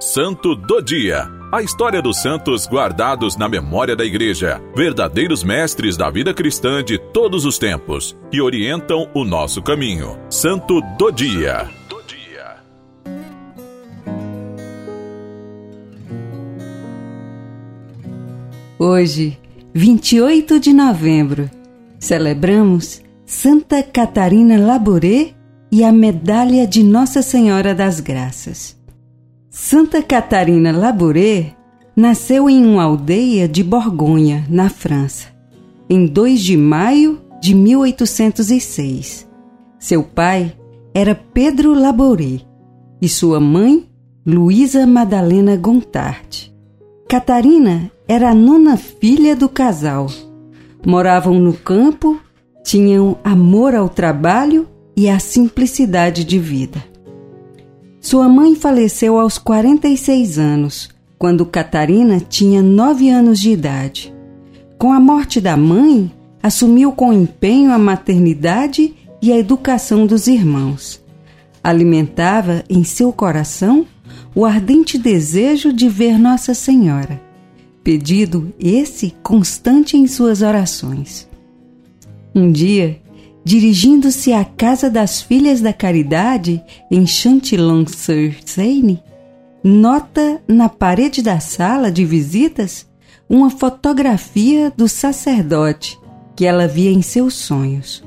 Santo do Dia. A história dos santos guardados na memória da Igreja, verdadeiros mestres da vida cristã de todos os tempos, que orientam o nosso caminho. Santo do Dia. Hoje, 28 de novembro, celebramos Santa Catarina Labouré e a Medalha de Nossa Senhora das Graças. Santa Catarina Labouré nasceu em uma aldeia de Borgonha, na França, em 2 de maio de 1806. Seu pai era Pedro Labouré e sua mãe, Luísa Madalena Gontard. Catarina era a nona filha do casal. Moravam no campo, tinham amor ao trabalho e à simplicidade de vida. Sua mãe faleceu aos 46 anos, quando Catarina tinha nove anos de idade. Com a morte da mãe, assumiu com empenho a maternidade e a educação dos irmãos. Alimentava em seu coração o ardente desejo de ver Nossa Senhora, pedido esse constante em suas orações. Um dia, dirigindo-se à Casa das Filhas da Caridade, em Chantilly-sur-Seine, nota na parede da sala de visitas uma fotografia do sacerdote que ela via em seus sonhos.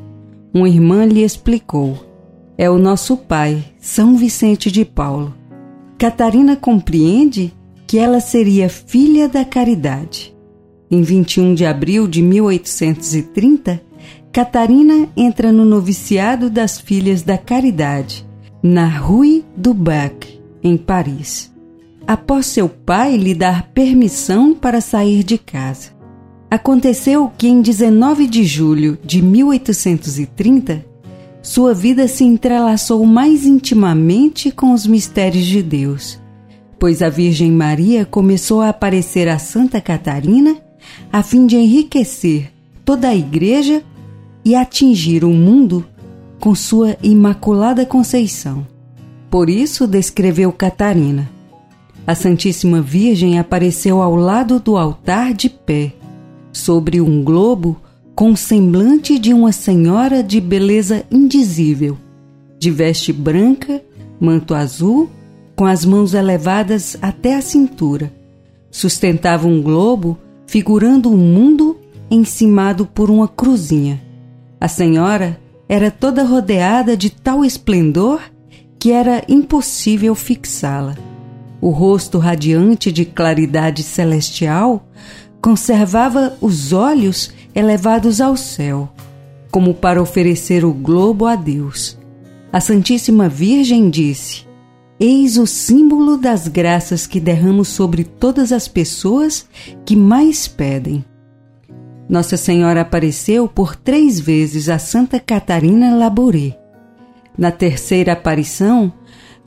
Uma irmã lhe explicou: É o nosso pai, São Vicente de Paulo. Catarina compreende que ela seria filha da caridade. Em 21 de abril de 1830, Catarina entra no noviciado das Filhas da Caridade, na Rue du Bac, em Paris, após seu pai lhe dar permissão para sair de casa. Aconteceu que em 19 de julho de 1830, sua vida se entrelaçou mais intimamente com os mistérios de Deus, pois a Virgem Maria começou a aparecer a Santa Catarina a fim de enriquecer toda a Igreja e atingir o mundo com sua Imaculada Conceição. Por isso descreveu Catarina. A Santíssima Virgem apareceu ao lado do altar de pé, sobre um globo com semblante de uma senhora de beleza indizível, de veste branca, manto azul, com as mãos elevadas até a cintura. Sustentava um globo figurando o um mundo encimado por uma cruzinha. A senhora era toda rodeada de tal esplendor que era impossível fixá-la. O rosto radiante de claridade celestial conservava os olhos elevados ao céu, como para oferecer o globo a Deus. A Santíssima Virgem disse: Eis o símbolo das graças que derramo sobre todas as pessoas que mais pedem. Nossa Senhora apareceu por três vezes a Santa Catarina Labouré. Na terceira aparição,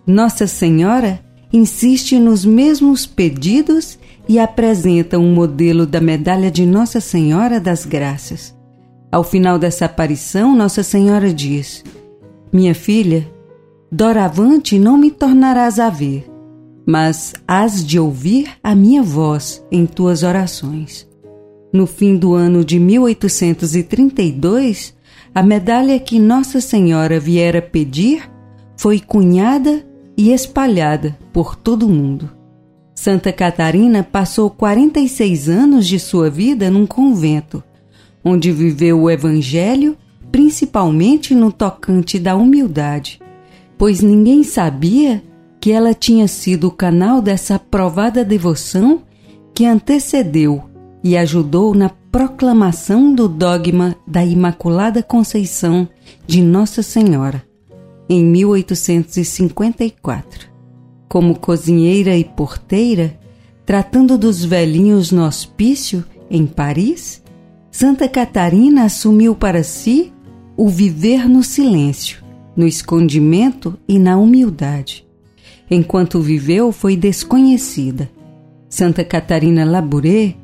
Nossa Senhora insiste nos mesmos pedidos e apresenta um modelo da medalha de Nossa Senhora das Graças. Ao final dessa aparição, Nossa Senhora diz: Minha filha, doravante não me tornarás a ver, mas hás de ouvir a minha voz em tuas orações. No fim do ano de 1832, a medalha que Nossa Senhora viera pedir foi cunhada e espalhada por todo o mundo. Santa Catarina passou 46 anos de sua vida num convento, onde viveu o Evangelho, principalmente no tocante da humildade, pois ninguém sabia que ela tinha sido o canal dessa provada devoção que antecedeu e ajudou na proclamação do dogma da Imaculada Conceição de Nossa Senhora, em 1854. Como cozinheira e porteira, tratando dos velhinhos no hospício em Paris, Santa Catarina assumiu para si o viver no silêncio, no escondimento e na humildade. Enquanto viveu, foi desconhecida. Santa Catarina Labouré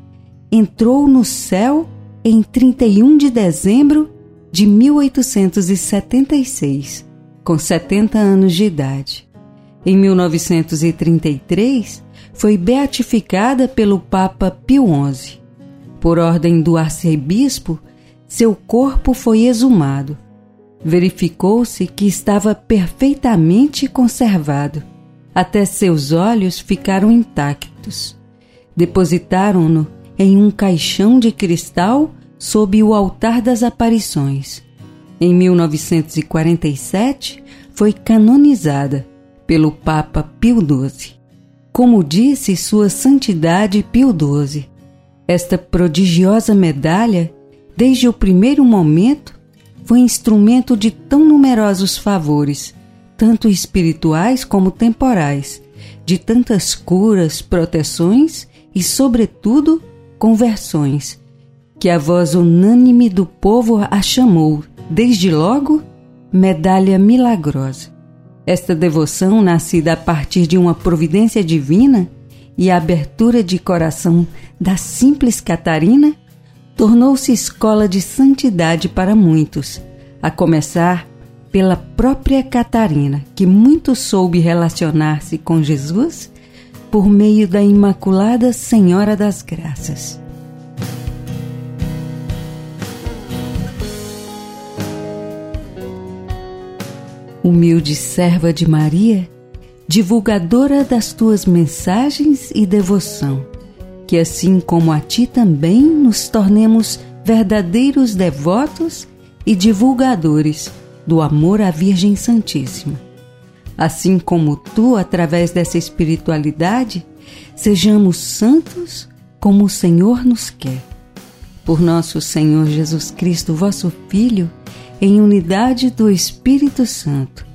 entrou no céu em 31 de dezembro de 1876, com 70 anos de idade. Em 1933, foi beatificada pelo Papa Pio XI. Por ordem do arcebispo, seu corpo foi exumado. Verificou-se que estava perfeitamente conservado. Até seus olhos ficaram intactos. Depositaram-no em um caixão de cristal sob o altar das aparições. Em 1947, foi canonizada pelo Papa Pio XII. Como disse Sua Santidade Pio XII, esta prodigiosa medalha, desde o primeiro momento, foi instrumento de tão numerosos favores, tanto espirituais como temporais, de tantas curas, proteções e, sobretudo, conversões, que a voz unânime do povo a chamou, desde logo, medalha milagrosa. Esta devoção, nascida a partir de uma providência divina e a abertura de coração da simples Catarina, tornou-se escola de santidade para muitos, a começar pela própria Catarina, que muito soube relacionar-se com Jesus por meio da Imaculada Senhora das Graças. humilde serva de Maria, divulgadora das tuas mensagens e devoção, que assim como a ti também nos tornemos verdadeiros devotos e divulgadores do amor à Virgem Santíssima. Assim como tu, através dessa espiritualidade, sejamos santos como o Senhor nos quer. Por nosso Senhor Jesus Cristo, vosso Filho, em unidade do Espírito Santo.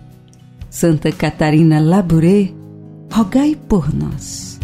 Santa Catarina Labouré, rogai por nós.